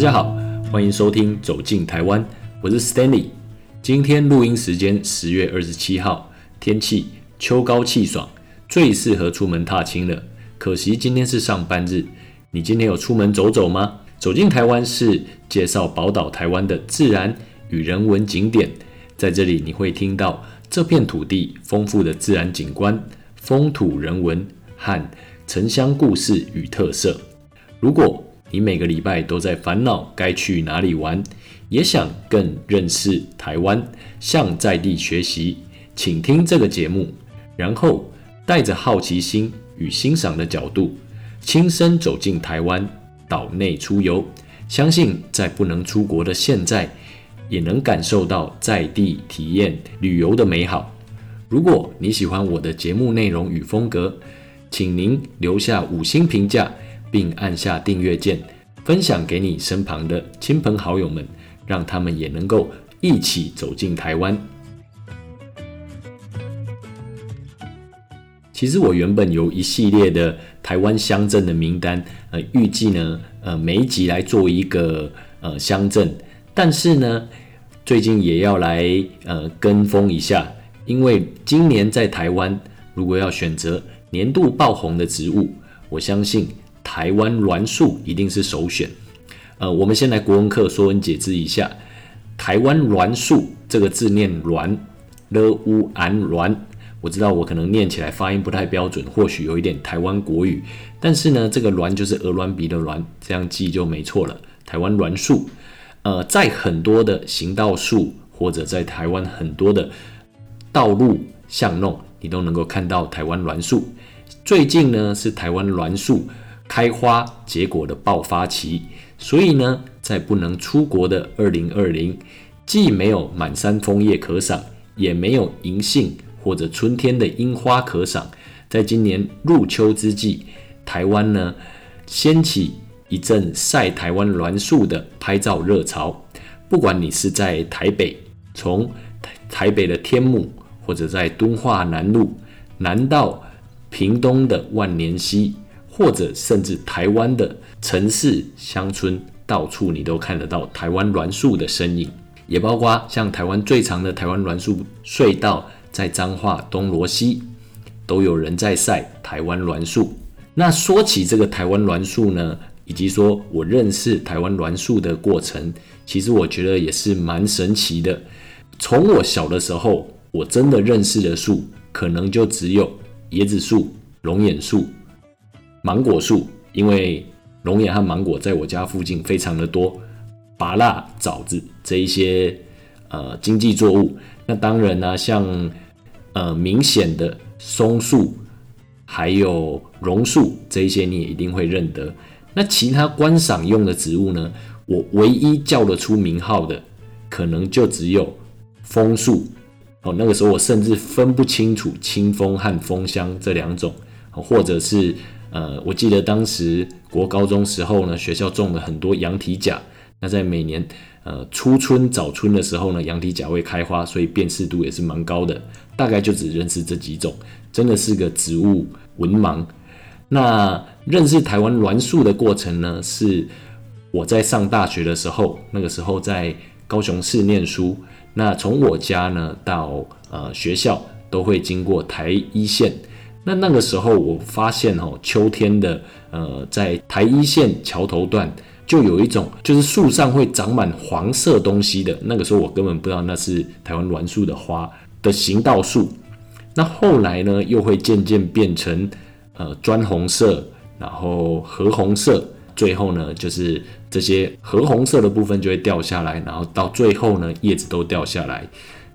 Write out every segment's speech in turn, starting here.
大家好，欢迎收听《走进台湾》，我是 Stanley。今天录音时间十月二十七号，天气秋高气爽，最适合出门踏青了。可惜今天是上班日，你今天有出门走走吗？走进台湾是介绍宝岛台湾的自然与人文景点，在这里你会听到这片土地丰富的自然景观、风土人文和城乡故事与特色。如果你每个礼拜都在烦恼该去哪里玩，也想更认识台湾，向在地学习，请听这个节目，然后带着好奇心与欣赏的角度，亲身走进台湾岛内出游。相信在不能出国的现在，也能感受到在地体验旅游的美好。如果你喜欢我的节目内容与风格，请您留下五星评价。并按下订阅键，分享给你身旁的亲朋好友们，让他们也能够一起走进台湾。其实我原本有一系列的台湾乡镇的名单，呃，预计呢，呃，每一集来做一个呃乡镇，但是呢，最近也要来呃跟风一下，因为今年在台湾，如果要选择年度爆红的植物，我相信。台湾栾树一定是首选。呃，我们先来国文课说文解字一下。台湾栾树这个字念栾，l u an 栾。我知道我可能念起来发音不太标准，或许有一点台湾国语，但是呢，这个栾就是鹅銮鼻的栾，这样记就没错了。台湾栾树，呃，在很多的行道树或者在台湾很多的道路巷弄，你都能够看到台湾栾树。最近呢，是台湾栾树。开花结果的爆发期，所以呢，在不能出国的二零二零，既没有满山枫叶可赏，也没有银杏或者春天的樱花可赏。在今年入秋之际，台湾呢掀起一阵晒台湾栾树的拍照热潮。不管你是在台北，从台北的天母，或者在敦化南路，南到屏东的万年溪。或者甚至台湾的城市乡村，到处你都看得到台湾栾树的身影，也包括像台湾最长的台湾栾树隧道，在彰化东罗西，都有人在晒台湾栾树。那说起这个台湾栾树呢，以及说我认识台湾栾树的过程，其实我觉得也是蛮神奇的。从我小的时候，我真的认识的树，可能就只有椰子树、龙眼树。芒果树，因为龙眼和芒果在我家附近非常的多，芭辣枣子这一些呃经济作物。那当然呢，像呃明显的松树，还有榕树这一些，你也一定会认得。那其他观赏用的植物呢，我唯一叫得出名号的，可能就只有枫树。哦，那个时候我甚至分不清楚清风和枫香这两种，或者是。呃，我记得当时国高中时候呢，学校种了很多羊蹄甲。那在每年呃初春早春的时候呢，羊蹄甲会开花，所以辨识度也是蛮高的。大概就只认识这几种，真的是个植物文盲。那认识台湾栾树的过程呢，是我在上大学的时候，那个时候在高雄市念书。那从我家呢到呃学校，都会经过台一线。那那个时候，我发现哦，秋天的呃，在台一线桥头段，就有一种就是树上会长满黄色东西的。那个时候，我根本不知道那是台湾栾树的花的行道树。那后来呢，又会渐渐变成呃砖红色，然后褐红色，最后呢，就是这些褐红色的部分就会掉下来，然后到最后呢，叶子都掉下来。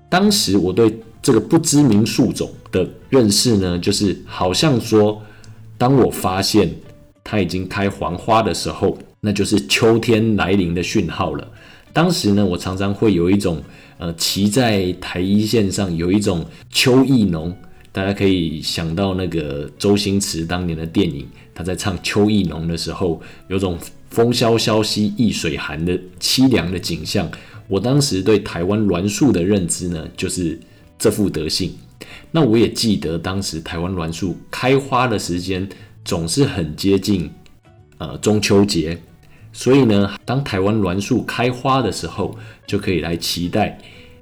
当时我对这个不知名树种的认识呢，就是好像说，当我发现它已经开黄花的时候，那就是秋天来临的讯号了。当时呢，我常常会有一种呃，骑在台一线上有一种秋意浓，大家可以想到那个周星驰当年的电影，他在唱《秋意浓》的时候，有种风萧萧兮易水寒的凄凉的景象。我当时对台湾栾树的认知呢，就是这副德性。那我也记得当时台湾栾树开花的时间总是很接近呃中秋节，所以呢，当台湾栾树开花的时候，就可以来期待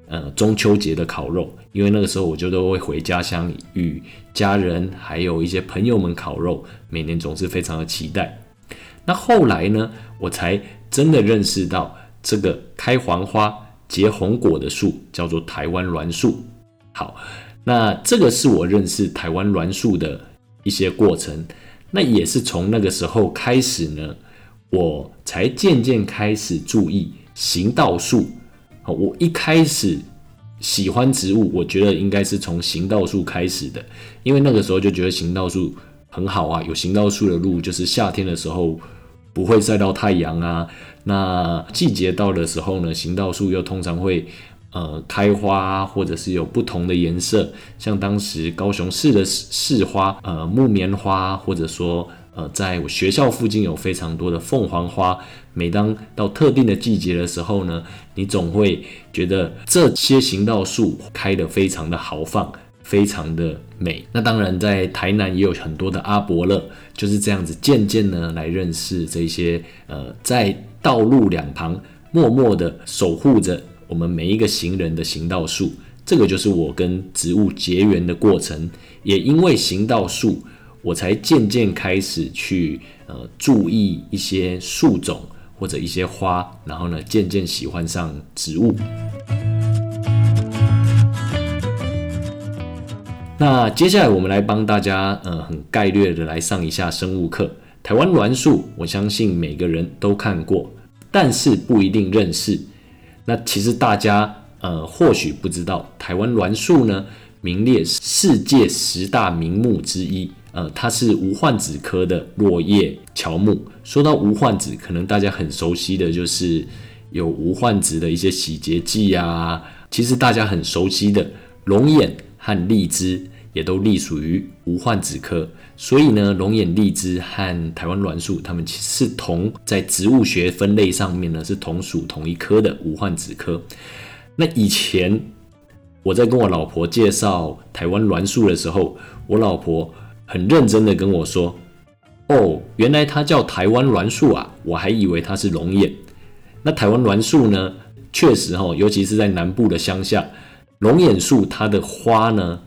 呃中秋节的烤肉，因为那个时候我就都会回家乡与家人还有一些朋友们烤肉，每年总是非常的期待。那后来呢，我才真的认识到这个开黄花结红果的树叫做台湾栾树。好，那这个是我认识台湾栾树的一些过程。那也是从那个时候开始呢，我才渐渐开始注意行道树。我一开始喜欢植物，我觉得应该是从行道树开始的，因为那个时候就觉得行道树很好啊，有行道树的路，就是夏天的时候不会晒到太阳啊。那季节到的时候呢，行道树又通常会。呃，开花或者是有不同的颜色，像当时高雄市的市花，呃，木棉花，或者说呃，在我学校附近有非常多的凤凰花。每当到特定的季节的时候呢，你总会觉得这些行道树开得非常的豪放，非常的美。那当然，在台南也有很多的阿伯乐，就是这样子渐渐呢来认识这些呃，在道路两旁默默的守护着。我们每一个行人的行道树，这个就是我跟植物结缘的过程。也因为行道树，我才渐渐开始去呃注意一些树种或者一些花，然后呢渐渐喜欢上植物。那接下来我们来帮大家呃很概略的来上一下生物课。台湾栾树，我相信每个人都看过，但是不一定认识。那其实大家呃或许不知道，台湾栾树呢名列世界十大名木之一，呃，它是无患子科的落叶乔木。说到无患子，可能大家很熟悉的就是有无患子的一些洗洁剂啊，其实大家很熟悉的龙眼和荔枝。也都隶属于无患子科，所以呢，龙眼荔枝和台湾栾树，它们其实是同在植物学分类上面呢是同属同一科的无患子科。那以前我在跟我老婆介绍台湾栾树的时候，我老婆很认真的跟我说：“哦，原来它叫台湾栾树啊，我还以为它是龙眼。”那台湾栾树呢，确实哈，尤其是在南部的乡下，龙眼树它的花呢。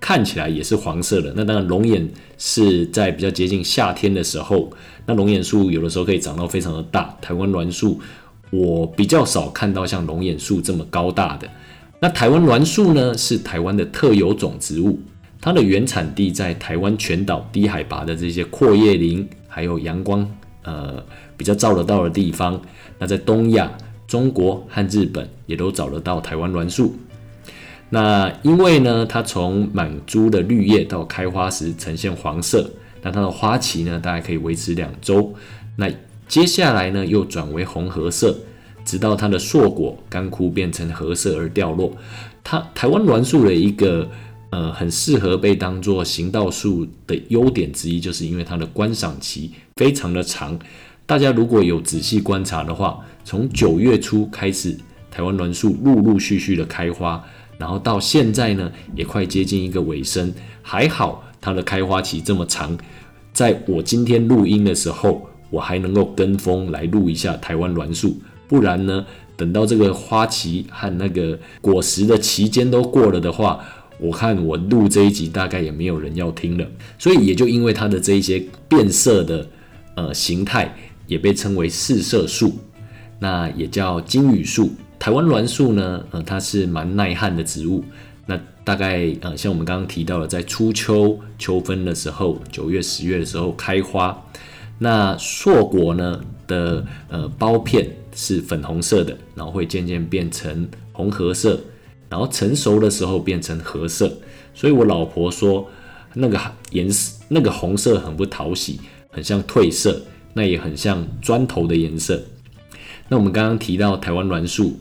看起来也是黄色的。那当然，龙眼是在比较接近夏天的时候，那龙眼树有的时候可以长到非常的大。台湾栾树我比较少看到像龙眼树这么高大的。那台湾栾树呢，是台湾的特有种植物，它的原产地在台湾全岛低海拔的这些阔叶林，还有阳光呃比较照得到的地方。那在东亚、中国和日本也都找得到台湾栾树。那因为呢，它从满株的绿叶到开花时呈现黄色，那它的花期呢，大概可以维持两周。那接下来呢，又转为红褐色，直到它的硕果干枯变成褐色而掉落。它台湾栾树的一个呃很适合被当做行道树的优点之一，就是因为它的观赏期非常的长。大家如果有仔细观察的话，从九月初开始，台湾栾树陆陆续续的开花。然后到现在呢，也快接近一个尾声，还好它的开花期这么长，在我今天录音的时候，我还能够跟风来录一下台湾栾树，不然呢，等到这个花期和那个果实的期间都过了的话，我看我录这一集大概也没有人要听了。所以也就因为它的这一些变色的呃形态，也被称为四色树，那也叫金羽树。台湾栾树呢，呃，它是蛮耐旱的植物。那大概呃，像我们刚刚提到的，在初秋、秋分的时候，九月、十月的时候开花。那硕果呢的呃苞片是粉红色的，然后会渐渐变成红褐色，然后成熟的时候变成褐色。所以我老婆说，那个颜色，那个红色很不讨喜，很像褪色，那也很像砖头的颜色。那我们刚刚提到台湾栾树。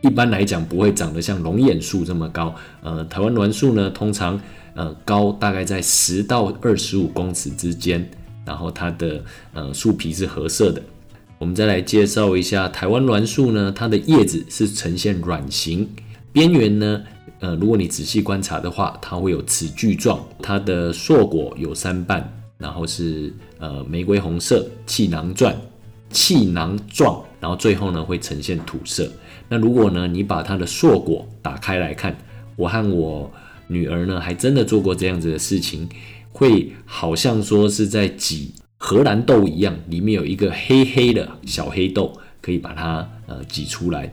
一般来讲不会长得像龙眼树这么高，呃，台湾栾树呢，通常呃高大概在十到二十五公尺之间，然后它的呃树皮是褐色的。我们再来介绍一下台湾栾树呢，它的叶子是呈现卵形，边缘呢，呃，如果你仔细观察的话，它会有齿锯状，它的硕果有三瓣，然后是呃玫瑰红色，气囊状。气囊状，然后最后呢会呈现土色。那如果呢你把它的硕果打开来看，我和我女儿呢还真的做过这样子的事情，会好像说是在挤荷兰豆一样，里面有一个黑黑的小黑豆，可以把它呃挤出来。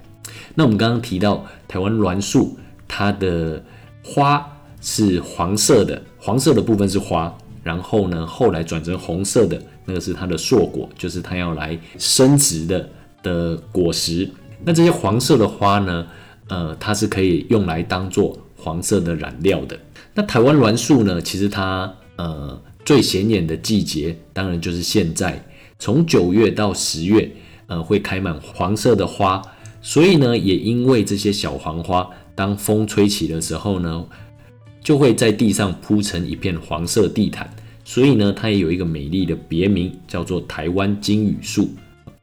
那我们刚刚提到台湾栾树，它的花是黄色的，黄色的部分是花，然后呢后来转成红色的那个是它的硕果，就是它要来生殖的的果实。那这些黄色的花呢，呃，它是可以用来当做黄色的染料的。那台湾栾树呢，其实它呃最显眼的季节，当然就是现在，从九月到十月，呃，会开满黄色的花。所以呢，也因为这些小黄花，当风吹起的时候呢，就会在地上铺成一片黄色地毯。所以呢，它也有一个美丽的别名，叫做台湾金雨树，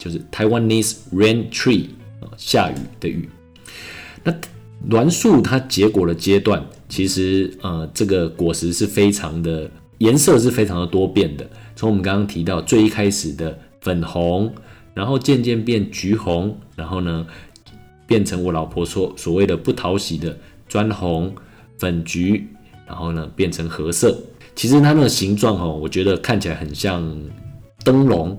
就是 Taiwanese Rain Tree，啊下雨的雨。那栾树它结果的阶段，其实呃，这个果实是非常的颜色是非常的多变的。从我们刚刚提到最一开始的粉红，然后渐渐变橘红，然后呢。变成我老婆说所谓的不讨喜的砖红、粉橘，然后呢变成褐色。其实它那个形状哦，我觉得看起来很像灯笼，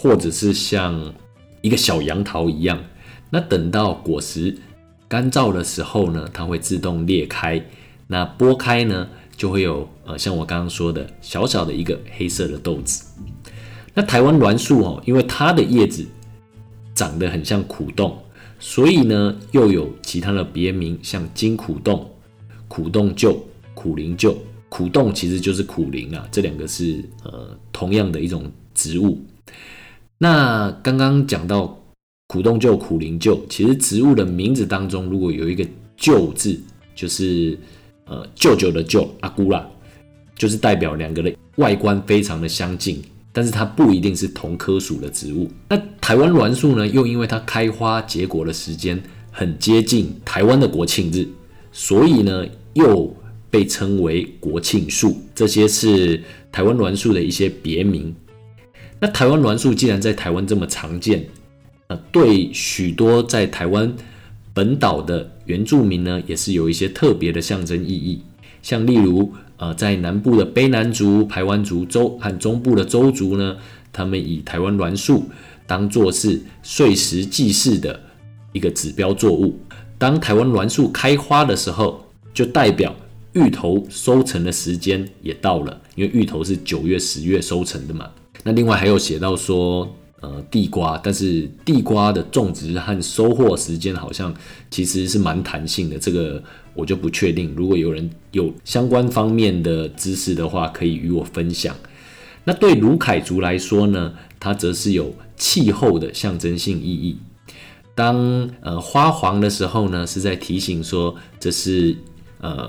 或者是像一个小杨桃一样。那等到果实干燥的时候呢，它会自动裂开。那剥开呢，就会有呃像我刚刚说的小小的一个黑色的豆子。那台湾栾树哦，因为它的叶子长得很像苦冻。所以呢，又有其他的别名，像金苦冻、苦冻臼、苦灵臼。苦冻其实就是苦灵啊，这两个是呃同样的一种植物。那刚刚讲到苦冻臼、苦灵救，其实植物的名字当中如果有一个“救”字，就是呃舅舅的舅阿姑啦，就是代表两个的外观非常的相近。但是它不一定是同科属的植物。那台湾栾树呢？又因为它开花结果的时间很接近台湾的国庆日，所以呢又被称为国庆树。这些是台湾栾树的一些别名。那台湾栾树既然在台湾这么常见，呃，对许多在台湾本岛的原住民呢，也是有一些特别的象征意义。像例如。呃，在南部的卑南族、排湾族州和中部的州族呢，他们以台湾栾树当做是岁时祭祀的一个指标作物。当台湾栾树开花的时候，就代表芋头收成的时间也到了，因为芋头是九月、十月收成的嘛。那另外还有写到说。呃，地瓜，但是地瓜的种植和收获时间好像其实是蛮弹性的，这个我就不确定。如果有人有相关方面的知识的话，可以与我分享。那对卢凯族来说呢，它则是有气候的象征性意义。当呃花黄的时候呢，是在提醒说这是呃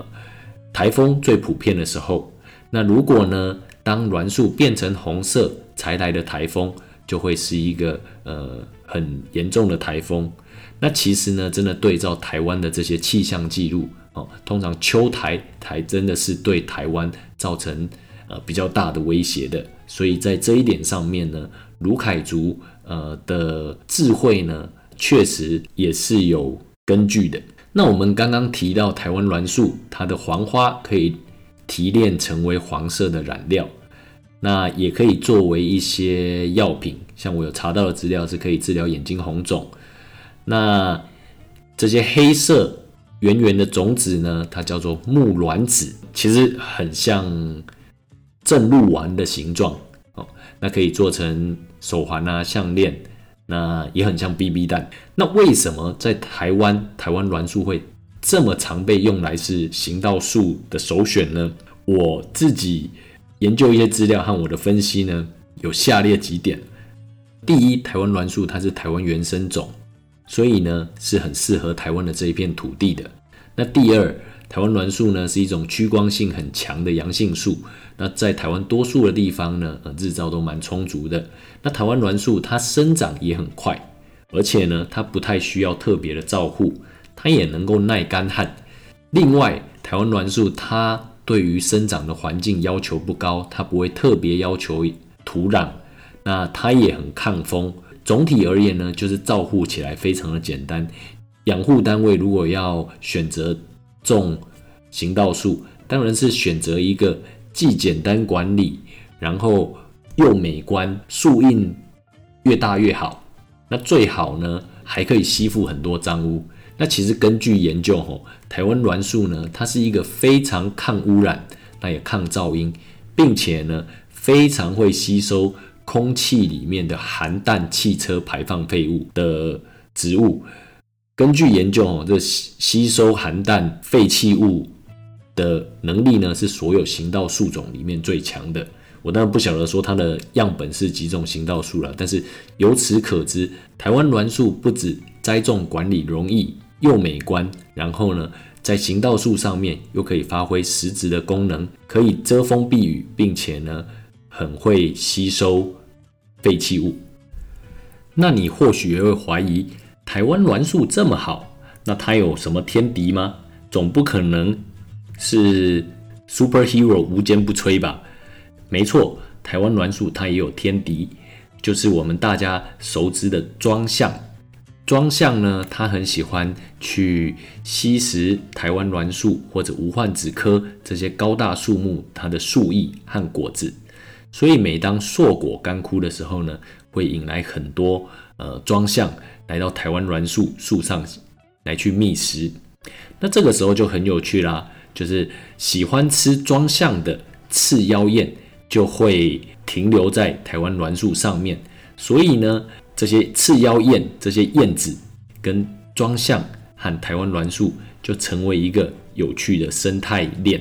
台风最普遍的时候。那如果呢，当栾树变成红色才来的台风。就会是一个呃很严重的台风。那其实呢，真的对照台湾的这些气象记录哦，通常秋台台真的是对台湾造成呃比较大的威胁的。所以在这一点上面呢，卢凯族呃的智慧呢，确实也是有根据的。那我们刚刚提到台湾栾树，它的黄花可以提炼成为黄色的染料。那也可以作为一些药品，像我有查到的资料是可以治疗眼睛红肿。那这些黑色圆圆的种子呢，它叫做木卵子，其实很像正露丸的形状哦。那可以做成手环啊、项链，那也很像 BB 弹。那为什么在台湾台湾栾树会这么常被用来是行道树的首选呢？我自己。研究一些资料和我的分析呢，有下列几点：第一，台湾栾树它是台湾原生种，所以呢是很适合台湾的这一片土地的。那第二，台湾栾树呢是一种趋光性很强的阳性树，那在台湾多数的地方呢，呃日照都蛮充足的。那台湾栾树它生长也很快，而且呢它不太需要特别的照护，它也能够耐干旱。另外，台湾栾树它对于生长的环境要求不高，它不会特别要求土壤，那它也很抗风，总体而言呢，就是照护起来非常的简单。养护单位如果要选择种行道树，当然是选择一个既简单管理，然后又美观，树荫越大越好。那最好呢，还可以吸附很多脏污。那其实根据研究，吼，台湾栾树呢，它是一个非常抗污染，那也抗噪音，并且呢，非常会吸收空气里面的含氮汽车排放废物的植物。根据研究，哦，这吸吸收含氮废弃物的能力呢，是所有行道树种里面最强的。我当然不晓得说它的样本是几种行道树了，但是由此可知，台湾栾树不止栽种管理容易又美观，然后呢，在行道树上面又可以发挥实质的功能，可以遮风避雨，并且呢，很会吸收废弃物。那你或许也会怀疑。台湾栾树这么好，那它有什么天敌吗？总不可能是 superhero 无坚不摧吧？没错，台湾栾树它也有天敌，就是我们大家熟知的庄象。庄象呢，它很喜欢去吸食台湾栾树或者无患子科这些高大树木它的树叶和果子，所以每当硕果干枯的时候呢，会引来很多呃庄象。来到台湾栾树树上来去觅食，那这个时候就很有趣啦。就是喜欢吃庄象的刺腰燕就会停留在台湾栾树上面，所以呢，这些刺腰燕这些燕子跟庄象和台湾栾树就成为一个有趣的生态链。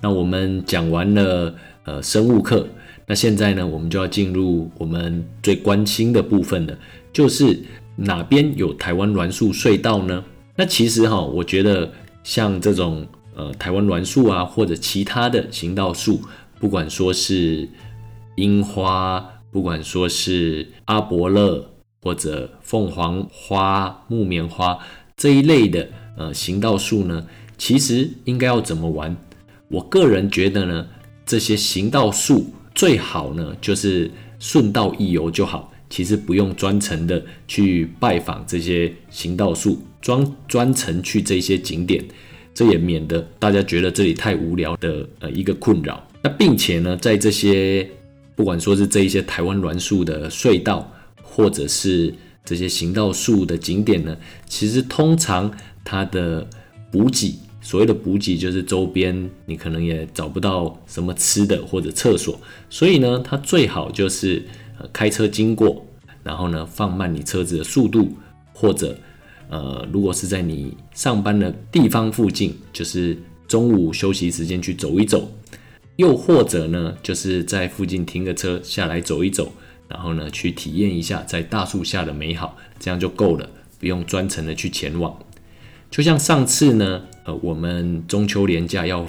那我们讲完了呃生物课。那现在呢，我们就要进入我们最关心的部分了，就是哪边有台湾栾树隧道呢？那其实哈，我觉得像这种呃台湾栾树啊，或者其他的行道树，不管说是樱花，不管说是阿伯勒或者凤凰花、木棉花这一类的呃行道树呢，其实应该要怎么玩？我个人觉得呢，这些行道树。最好呢，就是顺道一游就好，其实不用专程的去拜访这些行道树，专专程去这些景点，这也免得大家觉得这里太无聊的呃一个困扰。那并且呢，在这些不管说是这一些台湾栾树的隧道，或者是这些行道树的景点呢，其实通常它的补给。所谓的补给就是周边你可能也找不到什么吃的或者厕所，所以呢，它最好就是呃开车经过，然后呢放慢你车子的速度，或者呃如果是在你上班的地方附近，就是中午休息时间去走一走，又或者呢就是在附近停个车下来走一走，然后呢去体验一下在大树下的美好，这样就够了，不用专程的去前往。就像上次呢，呃，我们中秋连假要，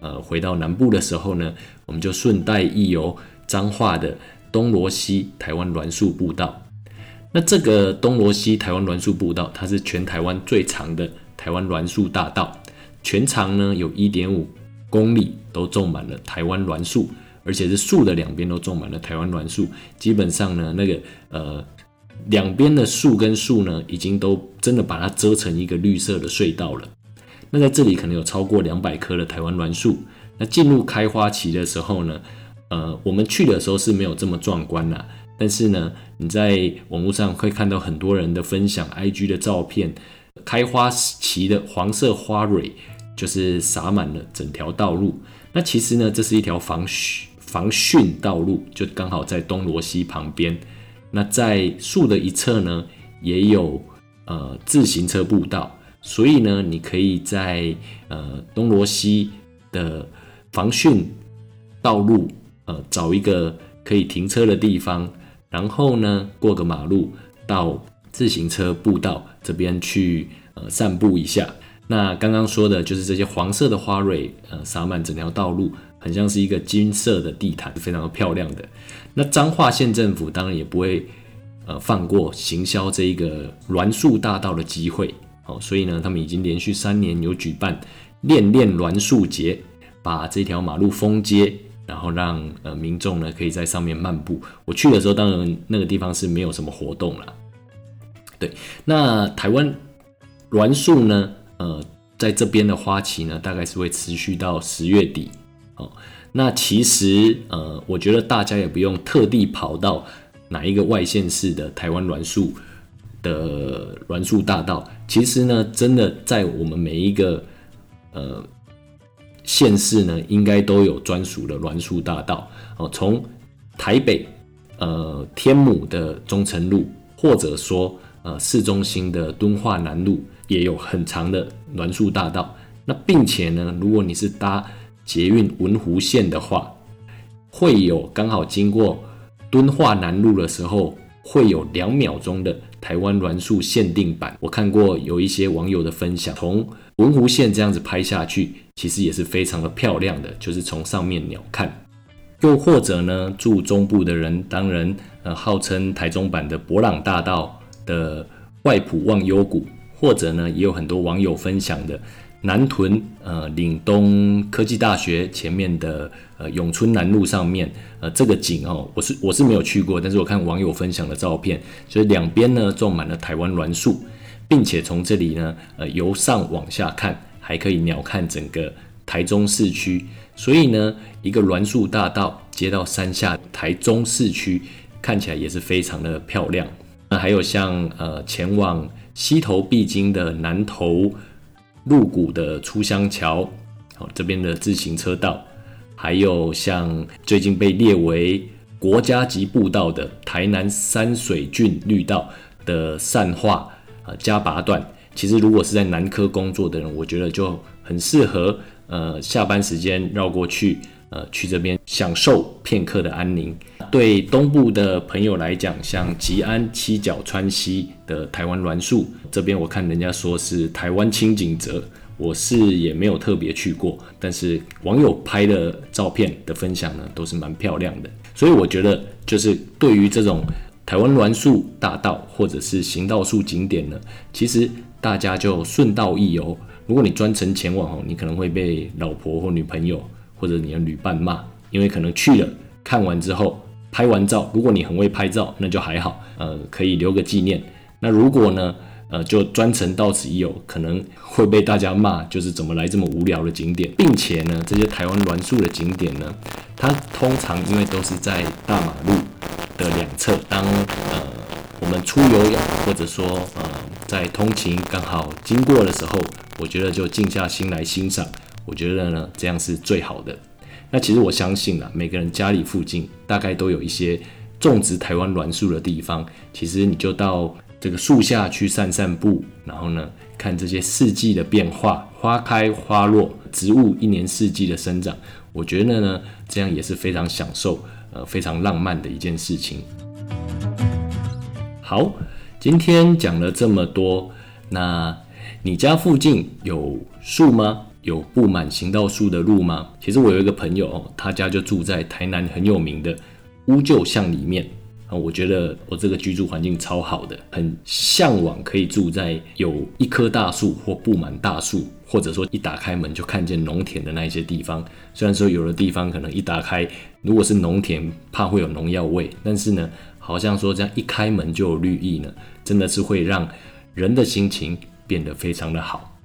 呃，回到南部的时候呢，我们就顺带一游彰化的东罗西台湾栾树步道。那这个东罗西台湾栾树步道，它是全台湾最长的台湾栾树大道，全长呢有一点五公里，都种满了台湾栾树，而且是树的两边都种满了台湾栾树，基本上呢，那个呃。两边的树跟树呢，已经都真的把它遮成一个绿色的隧道了。那在这里可能有超过两百棵的台湾栾树。那进入开花期的时候呢，呃，我们去的时候是没有这么壮观啦。但是呢，你在网络上会看到很多人的分享，IG 的照片，开花期的黄色花蕊就是洒满了整条道路。那其实呢，这是一条防汛防汛道路，就刚好在东罗西旁边。那在树的一侧呢，也有呃自行车步道，所以呢，你可以在呃东罗西的防汛道路呃找一个可以停车的地方，然后呢过个马路到自行车步道这边去呃散步一下。那刚刚说的就是这些黄色的花蕊呃洒满整条道路。很像是一个金色的地毯，非常的漂亮的。那彰化县政府当然也不会呃放过行销这一个栾树大道的机会，好，所以呢，他们已经连续三年有举办恋恋栾树节，把这条马路封街，然后让呃民众呢可以在上面漫步。我去的时候，当然那个地方是没有什么活动啦。对，那台湾栾树呢，呃，在这边的花期呢，大概是会持续到十月底。哦，那其实呃，我觉得大家也不用特地跑到哪一个外县市的台湾栾树的栾树大道。其实呢，真的在我们每一个呃。县市呢，应该都有专属的栾树大道哦。从台北呃天母的中城路，或者说呃市中心的敦化南路，也有很长的栾树大道。那并且呢，如果你是搭捷运文湖线的话，会有刚好经过敦化南路的时候，会有两秒钟的台湾栾树限定版。我看过有一些网友的分享，从文湖线这样子拍下去。其实也是非常的漂亮的，就是从上面鸟看，又或者呢，住中部的人，当然，呃，号称台中版的博朗大道的外埔忘忧谷，或者呢，也有很多网友分享的南屯呃岭东科技大学前面的呃永春南路上面，呃，这个景哦，我是我是没有去过，但是我看网友分享的照片，就是两边呢种满了台湾栾树，并且从这里呢，呃，由上往下看。还可以鸟瞰整个台中市区，所以呢，一个栾树大道接到山下台中市区，看起来也是非常的漂亮。那还有像呃前往西头必经的南投鹿谷的出乡桥，好这边的自行车道，还有像最近被列为国家级步道的台南山水郡绿道的善化呃加拔段。其实，如果是在南科工作的人，我觉得就很适合，呃，下班时间绕过去，呃，去这边享受片刻的安宁。对东部的朋友来讲，像吉安七角川西的台湾栾树这边，我看人家说是台湾清景泽，我是也没有特别去过，但是网友拍的照片的分享呢，都是蛮漂亮的。所以我觉得，就是对于这种台湾栾树大道或者是行道树景点呢，其实。大家就顺道一游。如果你专程前往哦，你可能会被老婆或女朋友或者你的旅伴骂，因为可能去了看完之后拍完照，如果你很会拍照，那就还好，呃，可以留个纪念。那如果呢，呃，就专程到此一游，可能会被大家骂，就是怎么来这么无聊的景点，并且呢，这些台湾栾树的景点呢，它通常因为都是在大马路的两侧，当呃我们出游或者说呃。在通勤刚好经过的时候，我觉得就静下心来欣赏。我觉得呢，这样是最好的。那其实我相信啊，每个人家里附近大概都有一些种植台湾栾树的地方。其实你就到这个树下去散散步，然后呢，看这些四季的变化，花开花落，植物一年四季的生长。我觉得呢，这样也是非常享受，呃，非常浪漫的一件事情。好。今天讲了这么多，那你家附近有树吗？有布满行道树的路吗？其实我有一个朋友，他家就住在台南很有名的乌旧巷里面啊。我觉得我这个居住环境超好的，很向往可以住在有一棵大树或布满大树，或者说一打开门就看见农田的那一些地方。虽然说有的地方可能一打开，如果是农田，怕会有农药味，但是呢。好像说这样一开门就有绿意呢，真的是会让人的心情变得非常的好。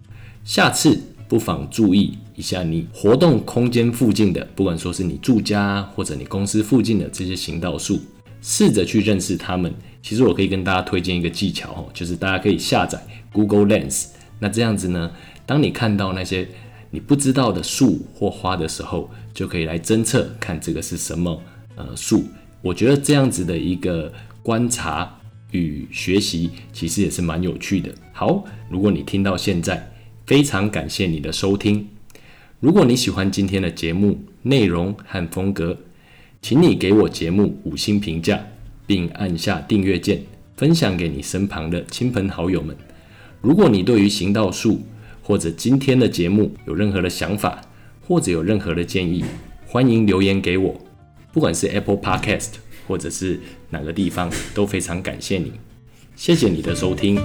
下次不妨注意一下你活动空间附近的，不管说是你住家或者你公司附近的这些行道树，试着去认识它们。其实我可以跟大家推荐一个技巧哦，就是大家可以下载 Google Lens。那这样子呢，当你看到那些你不知道的树或花的时候，就可以来侦测看这个是什么呃树。我觉得这样子的一个观察与学习，其实也是蛮有趣的。好，如果你听到现在，非常感谢你的收听。如果你喜欢今天的节目内容和风格，请你给我节目五星评价，并按下订阅键，分享给你身旁的亲朋好友们。如果你对于行道树或者今天的节目有任何的想法，或者有任何的建议，欢迎留言给我。不管是 Apple Podcast 或者是哪个地方，都非常感谢你，谢谢你的收听。